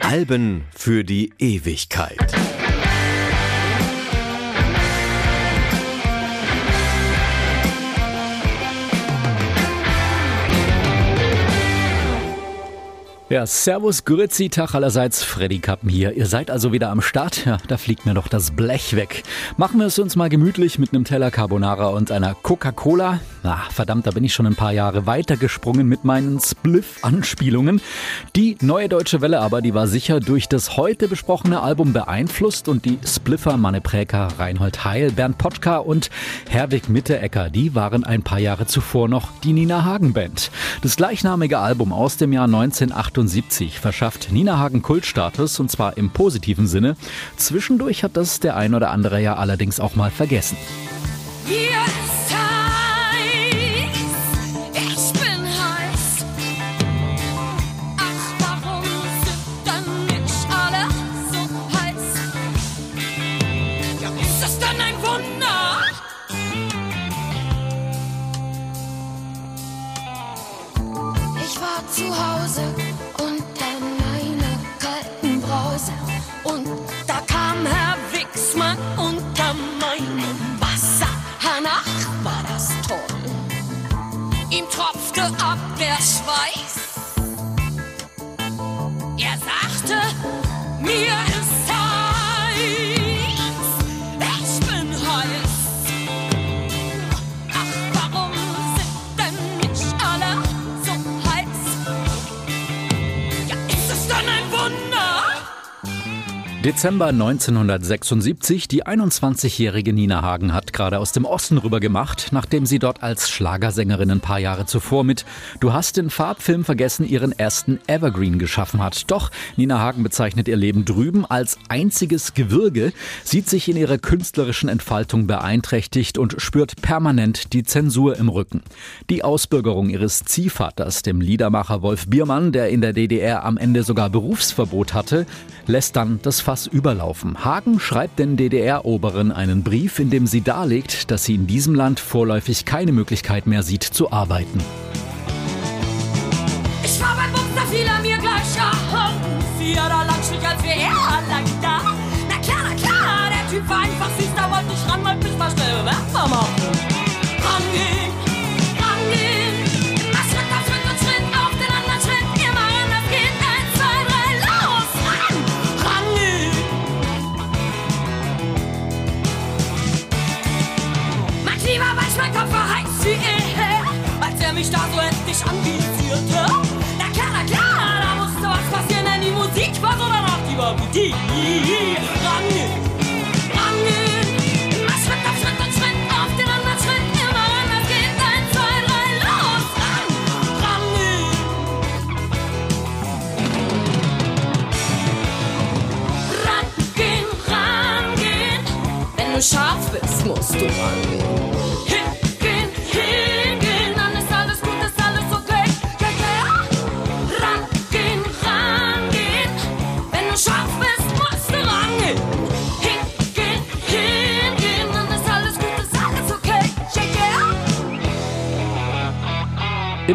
Alben für die Ewigkeit. Ja, Servus, Grüezi, Tag allerseits, Freddy Kappen hier. Ihr seid also wieder am Start? Ja, da fliegt mir doch das Blech weg. Machen wir es uns mal gemütlich mit einem Teller Carbonara und einer Coca-Cola. Na, verdammt, da bin ich schon ein paar Jahre weitergesprungen mit meinen Spliff-Anspielungen. Die neue deutsche Welle aber, die war sicher durch das heute besprochene Album beeinflusst und die Spliffer Manne Präker, Reinhold Heil, Bernd Pottka und Herwig Mitterecker, die waren ein paar Jahre zuvor noch die Nina Hagen Band. Das gleichnamige Album aus dem Jahr 1978 1978 verschafft Nina Hagen Kultstatus und zwar im positiven Sinne. Zwischendurch hat das der ein oder andere ja allerdings auch mal vergessen. Zu Hause Dezember 1976. Die 21-jährige Nina Hagen hat gerade aus dem Osten rüber gemacht, nachdem sie dort als Schlagersängerin ein paar Jahre zuvor mit Du hast den Farbfilm vergessen ihren ersten Evergreen geschaffen hat. Doch Nina Hagen bezeichnet ihr Leben drüben als einziges Gewürge, sieht sich in ihrer künstlerischen Entfaltung beeinträchtigt und spürt permanent die Zensur im Rücken. Die Ausbürgerung ihres Ziehvaters, dem Liedermacher Wolf Biermann, der in der DDR am Ende sogar Berufsverbot hatte, lässt dann das Fass überlaufen. Hagen schreibt den DDR-Oberen einen Brief, in dem sie darlegt, dass sie in diesem Land vorläufig keine Möglichkeit mehr sieht zu arbeiten. Ich war beim Bums, fiel er mir gleich an. Vier lang schlich, als wäre er lang da. Na klar, na klar, der Typ war einfach süß, da wollte ich ran, wollte mich mal schnell bemerkbar machen. Mich da so endlich anvisierte. Na klar, na klar, da musste was passieren, denn die Musik war so danach die Appetit. Rangehen, rangehen, immer Schritt auf Schritt und Schritt auf den anderen Schritt, immer ran, das geht, eins, zwei, los, ran, rangehen, wenn du scharf bist, musst du rangehen.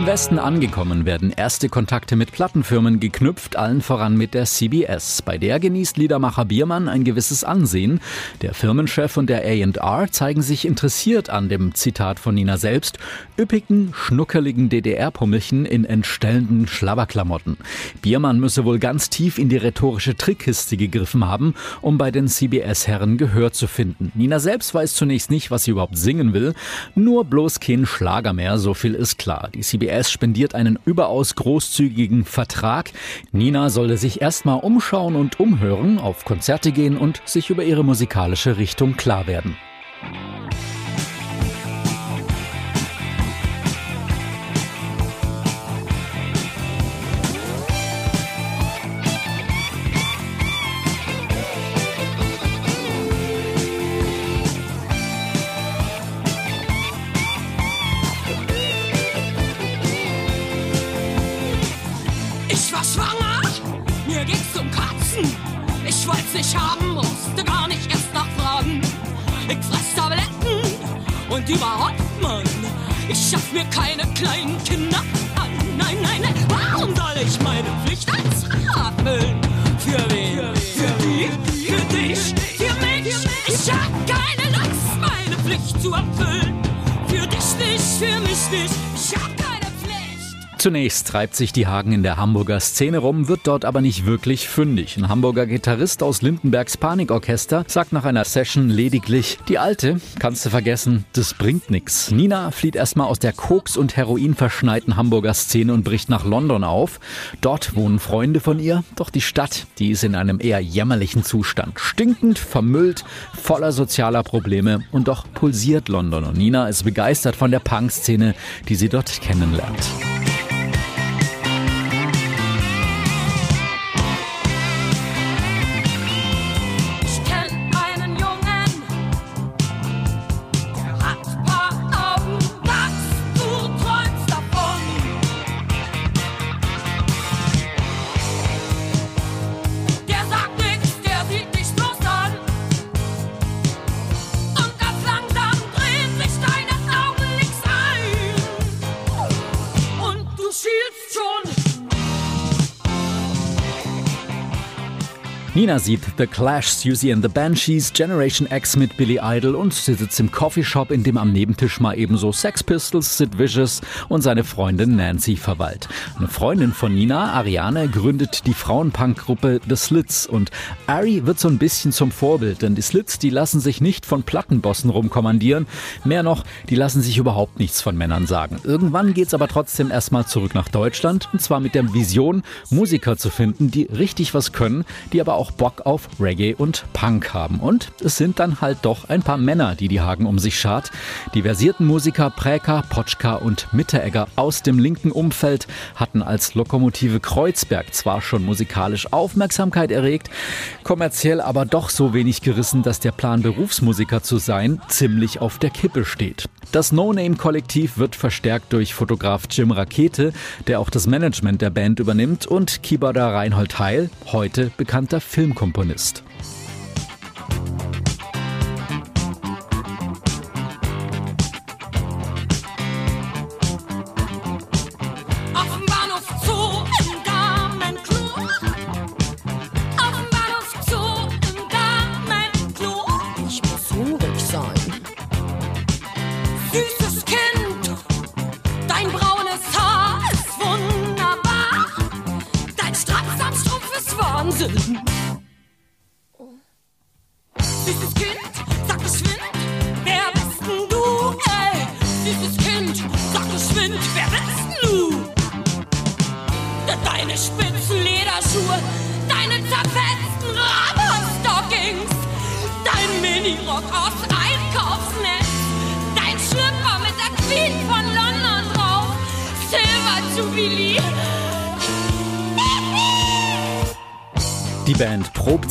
Westen angekommen werden erste Kontakte mit Plattenfirmen geknüpft, allen voran mit der CBS. Bei der genießt Liedermacher Biermann ein gewisses Ansehen. Der Firmenchef und der A&R zeigen sich interessiert an dem Zitat von Nina selbst, üppigen, schnuckeligen DDR-Pummelchen in entstellenden Schlabberklamotten. Biermann müsse wohl ganz tief in die rhetorische Trickkiste gegriffen haben, um bei den CBS-Herren Gehör zu finden. Nina selbst weiß zunächst nicht, was sie überhaupt singen will, nur bloß kein Schlager mehr, so viel ist klar. Die CBS spendiert einen überaus großzügigen Vertrag. Nina solle sich erstmal umschauen und umhören, auf Konzerte gehen und sich über ihre musikalische Richtung klar werden. Nachfragen. Ich schaff mir keine kleinen Kinder an. Nein, nein, nein. Warum soll ich meine Pflicht als erfüllen? Für wen? Für die? Für dich? Für mich? Ich hab keine Lust, meine Pflicht zu erfüllen. Für dich nicht, für mich nicht. Ich hab keine Zunächst treibt sich die Hagen in der Hamburger Szene rum, wird dort aber nicht wirklich fündig. Ein Hamburger Gitarrist aus Lindenbergs Panikorchester sagt nach einer Session lediglich, die alte, kannst du vergessen, das bringt nix. Nina flieht erstmal aus der Koks- und Heroin verschneiten Hamburger Szene und bricht nach London auf. Dort wohnen Freunde von ihr, doch die Stadt, die ist in einem eher jämmerlichen Zustand. Stinkend, vermüllt, voller sozialer Probleme und doch pulsiert London und Nina ist begeistert von der Punk-Szene, die sie dort kennenlernt. Nina sieht The Clash, Susie and the Banshees, Generation X mit Billy Idol und sie sitzt im Coffeeshop, in dem am Nebentisch mal ebenso Sex Pistols, Sid Vicious und seine Freundin Nancy verweilt. Eine Freundin von Nina, Ariane, gründet die Frauenpunk-Gruppe The Slits und Ari wird so ein bisschen zum Vorbild, denn die Slits, die lassen sich nicht von Plattenbossen rumkommandieren. Mehr noch, die lassen sich überhaupt nichts von Männern sagen. Irgendwann geht's aber trotzdem erstmal zurück nach Deutschland und zwar mit der Vision, Musiker zu finden, die richtig was können, die aber auch Bock auf Reggae und Punk haben. Und es sind dann halt doch ein paar Männer, die die Hagen um sich schart. Die versierten Musiker Präker, Potschka und Mitteregger aus dem linken Umfeld hatten als Lokomotive Kreuzberg zwar schon musikalisch Aufmerksamkeit erregt, kommerziell aber doch so wenig gerissen, dass der Plan Berufsmusiker zu sein ziemlich auf der Kippe steht. Das No-Name-Kollektiv wird verstärkt durch Fotograf Jim Rakete, der auch das Management der Band übernimmt, und Keyboarder Reinhold Heil, heute bekannter Filmkomponist.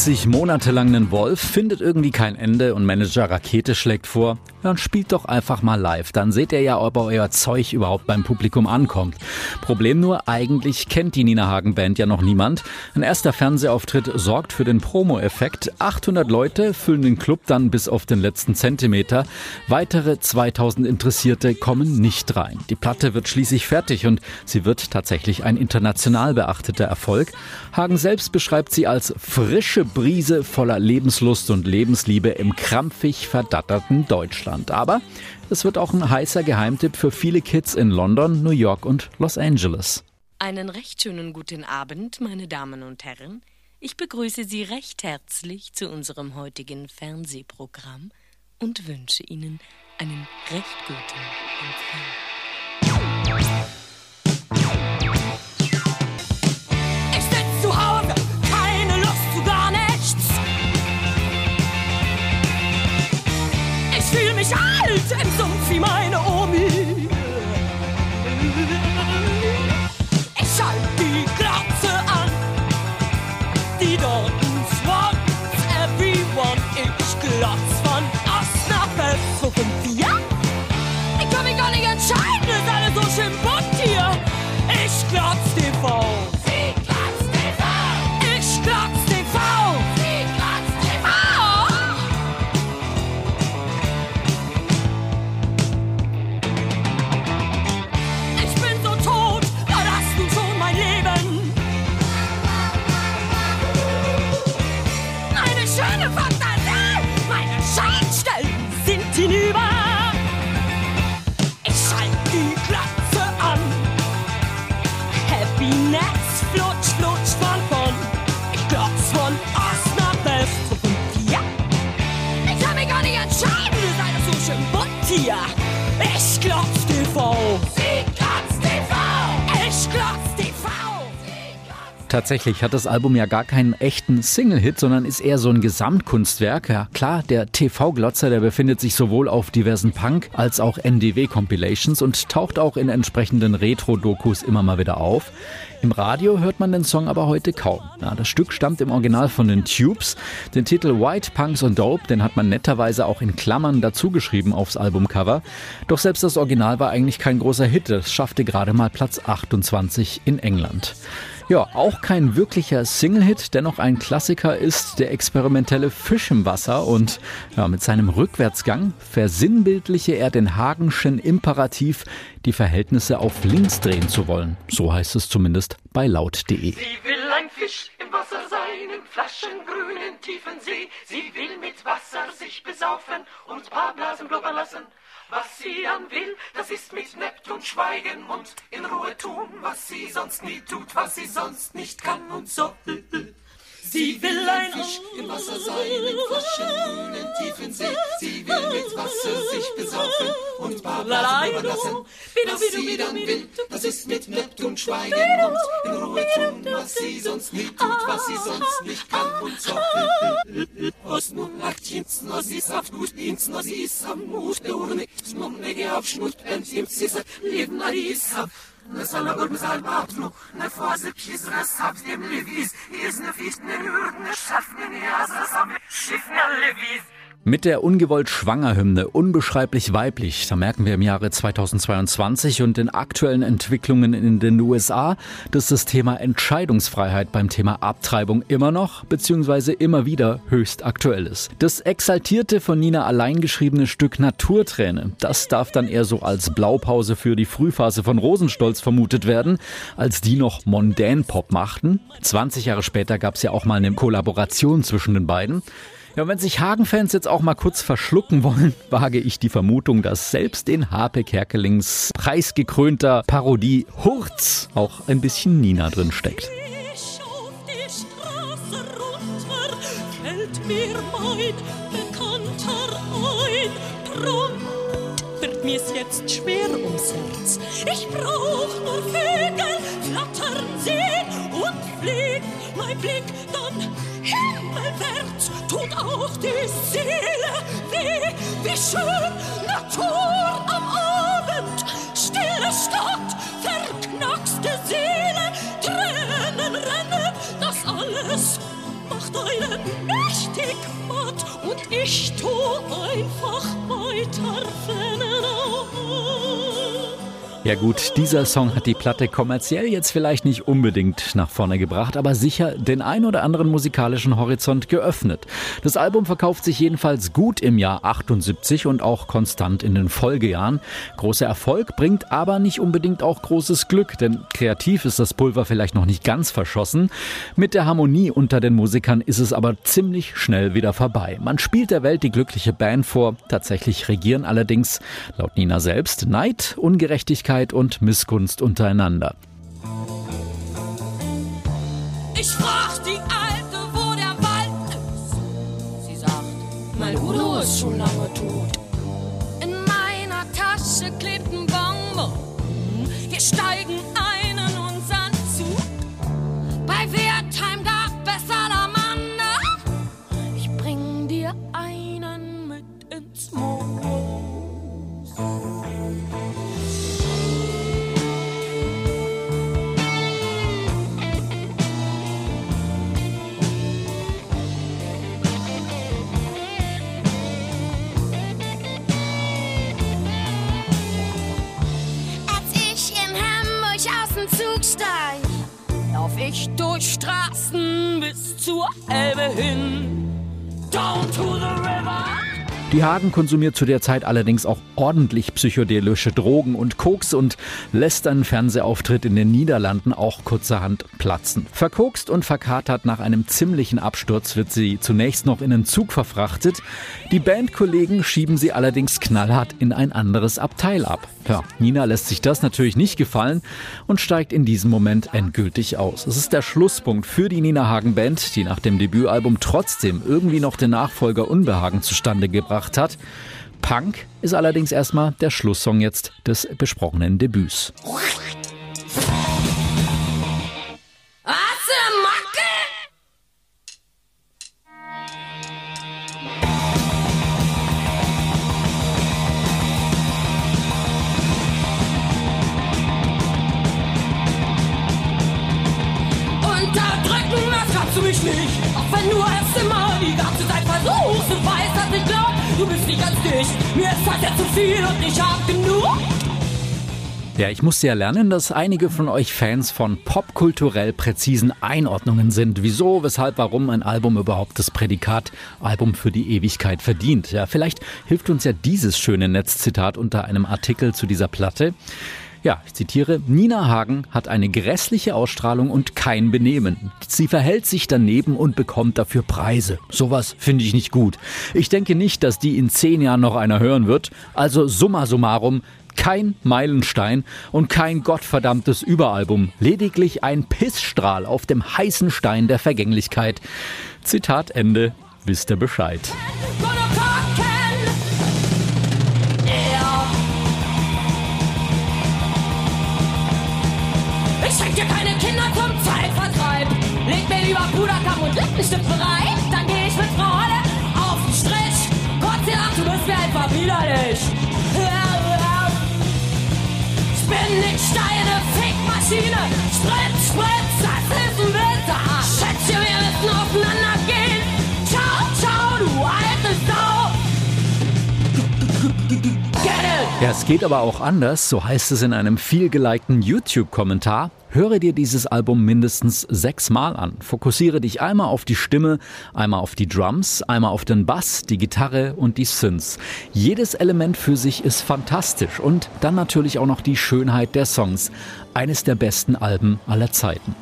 40 Monate einen Wolf, findet irgendwie kein Ende und Manager Rakete schlägt vor, dann spielt doch einfach mal live. Dann seht ihr ja, ob euer Zeug überhaupt beim Publikum ankommt. Problem nur, eigentlich kennt die Nina Hagen Band ja noch niemand. Ein erster Fernsehauftritt sorgt für den Promo-Effekt. 800 Leute füllen den Club dann bis auf den letzten Zentimeter. Weitere 2000 Interessierte kommen nicht rein. Die Platte wird schließlich fertig und sie wird tatsächlich ein international beachteter Erfolg. Hagen selbst beschreibt sie als frische Brise voller Lebenslust und Lebensliebe im krampfig verdatterten Deutschland. Aber es wird auch ein heißer Geheimtipp für viele Kids in London, New York und Los Angeles. Einen recht schönen guten Abend, meine Damen und Herren. Ich begrüße Sie recht herzlich zu unserem heutigen Fernsehprogramm und wünsche Ihnen einen recht guten Empfang. Glotz von Ost nach West, Skrott Tatsächlich hat das Album ja gar keinen echten Single-Hit, sondern ist eher so ein Gesamtkunstwerk. Ja, klar, der TV-Glotzer, der befindet sich sowohl auf diversen Punk- als auch NDW-Compilations und taucht auch in entsprechenden Retro-Dokus immer mal wieder auf. Im Radio hört man den Song aber heute kaum. Ja, das Stück stammt im Original von den Tubes. Den Titel White Punks und Dope, den hat man netterweise auch in Klammern dazugeschrieben aufs Albumcover. Doch selbst das Original war eigentlich kein großer Hit. Es schaffte gerade mal Platz 28 in England. Ja, auch kein wirklicher Single-Hit, dennoch ein Klassiker ist der experimentelle Fisch im Wasser und ja, mit seinem Rückwärtsgang versinnbildliche er den Hagenschen Imperativ, die Verhältnisse auf links drehen zu wollen. So heißt es zumindest bei laut.de. Sie will ein Fisch im Wasser sein, im flaschengrünen tiefen See. Sie will mit Wasser sich besaufen und paar Blasen blubbern lassen. Was sie an will, das ist mit Neptun schweigen und in Ruhe tun, was sie sonst nie tut, was sie sonst nicht kann und so. Sie will ein Fisch im Wasser sein, im frischen, grünen, tiefen See. Sie will mit Wasser sich besaufen überlassen. Was sie dann will, das ist mit Neptun schweigen und in Ruhe tun, was sie sonst nie tut, was sie sonst nicht kann und so. Os nun aktiens, nos is auf gut ins, nos is am Mut, der Urne, smum nege auf Schnut, pentim, sisa, leben aris, hab. Nasala gurmsal batnu, ne fase pizras hab dem Levis, is ne ficht ne Hürden, ne schaffen ne Asas am Schiff ne Levis. Mit der ungewollt Schwangerhymne unbeschreiblich weiblich, da merken wir im Jahre 2022 und den aktuellen Entwicklungen in den USA, dass das Thema Entscheidungsfreiheit beim Thema Abtreibung immer noch bzw. immer wieder höchst aktuell ist. Das exaltierte von Nina allein geschriebene Stück Naturträne, das darf dann eher so als Blaupause für die Frühphase von Rosenstolz vermutet werden, als die noch mondän Pop machten. 20 Jahre später gab es ja auch mal eine Kollaboration zwischen den beiden. Ja, wenn sich Hagen-Fans jetzt auch mal kurz verschlucken wollen, wage ich die Vermutung, dass selbst in Harpe Kerkelings preisgekrönter Parodie Hurz auch ein bisschen Nina drin steckt. Ich auf die Straße runter, fällt mir mein Bekannter ein. Drum wird mir's jetzt schwer ums Herz. Ich brauch nur Vögel flattern sehen und fliegt mein Blick dann himmelwärts. Tut auch die Seele weh, wie schön Natur am Abend. Stille Stadt, verknackste Seele, Tränen rennen, das alles macht einen mächtig matt und ich tu einfach weiter Ja gut, dieser Song hat die Platte kommerziell jetzt vielleicht nicht unbedingt nach vorne gebracht, aber sicher den ein oder anderen musikalischen Horizont geöffnet. Das Album verkauft sich jedenfalls gut im Jahr 78 und auch konstant in den Folgejahren. Großer Erfolg bringt aber nicht unbedingt auch großes Glück, denn kreativ ist das Pulver vielleicht noch nicht ganz verschossen. Mit der Harmonie unter den Musikern ist es aber ziemlich schnell wieder vorbei. Man spielt der Welt die glückliche Band vor, tatsächlich regieren allerdings, laut Nina selbst, Neid, Ungerechtigkeit und Missgunst untereinander. Ich frag die Alte, wo der Wald ist. Sie sagt, mein Udo ist schon lange tot. In meiner Tasche klebt ein Bonbon. Wir steigen Die Hagen konsumiert zu der Zeit allerdings auch ordentlich psychedelische Drogen und Koks und lässt einen Fernsehauftritt in den Niederlanden auch kurzerhand platzen. Verkokst und verkatert nach einem ziemlichen Absturz wird sie zunächst noch in einen Zug verfrachtet. Die Bandkollegen schieben sie allerdings knallhart in ein anderes Abteil ab. Ja, Nina lässt sich das natürlich nicht gefallen und steigt in diesem Moment endgültig aus. Es ist der Schlusspunkt für die Nina Hagen Band, die nach dem Debütalbum trotzdem irgendwie noch den Nachfolger Unbehagen zustande gebracht hat. Punk ist allerdings erstmal der Schlusssong jetzt des besprochenen Debüts. Viel und ich hab genug. Ja, ich musste ja lernen, dass einige von euch Fans von popkulturell präzisen Einordnungen sind. Wieso, weshalb, warum ein Album überhaupt das Prädikat Album für die Ewigkeit verdient. Ja, vielleicht hilft uns ja dieses schöne Netzzitat unter einem Artikel zu dieser Platte. Ja, ich zitiere, Nina Hagen hat eine grässliche Ausstrahlung und kein Benehmen. Sie verhält sich daneben und bekommt dafür Preise. Sowas finde ich nicht gut. Ich denke nicht, dass die in zehn Jahren noch einer hören wird. Also summa summarum, kein Meilenstein und kein gottverdammtes Überalbum, lediglich ein Pissstrahl auf dem heißen Stein der Vergänglichkeit. Zitat Ende, wisst ihr Bescheid. Lieber Puderkamm und Lippenstift bereit. Dann geh ich mit Freude auf den Strich. Gott sei Dank, du bist mir einfach widerlich. Ich bin nicht deine Fickmaschine. Spritz, spritz, das ist ein Winter. Schätze, wir müssen aufeinander gehen. Ciao, ciao, du alte Sau. Ja, es geht aber auch anders, so heißt es in einem vielgelikten YouTube-Kommentar. Höre dir dieses Album mindestens sechsmal an. Fokussiere dich einmal auf die Stimme, einmal auf die Drums, einmal auf den Bass, die Gitarre und die Synths. Jedes Element für sich ist fantastisch und dann natürlich auch noch die Schönheit der Songs. Eines der besten Alben aller Zeiten.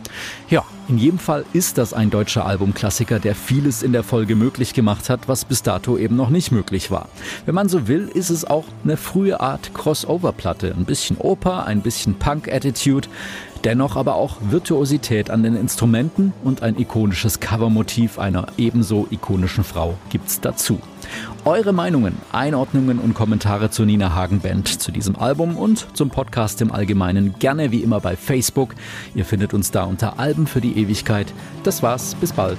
Ja, in jedem Fall ist das ein deutscher Albumklassiker, der vieles in der Folge möglich gemacht hat, was bis dato eben noch nicht möglich war. Wenn man so will, ist es auch eine frühe Art Crossover-Platte. Ein bisschen Oper, ein bisschen Punk-Attitude. Dennoch aber auch Virtuosität an den Instrumenten und ein ikonisches Covermotiv einer ebenso ikonischen Frau gibt's dazu. Eure Meinungen, Einordnungen und Kommentare zur Nina Hagen Band, zu diesem Album und zum Podcast im Allgemeinen gerne wie immer bei Facebook. Ihr findet uns da unter Alben für die Ewigkeit. Das war's, bis bald.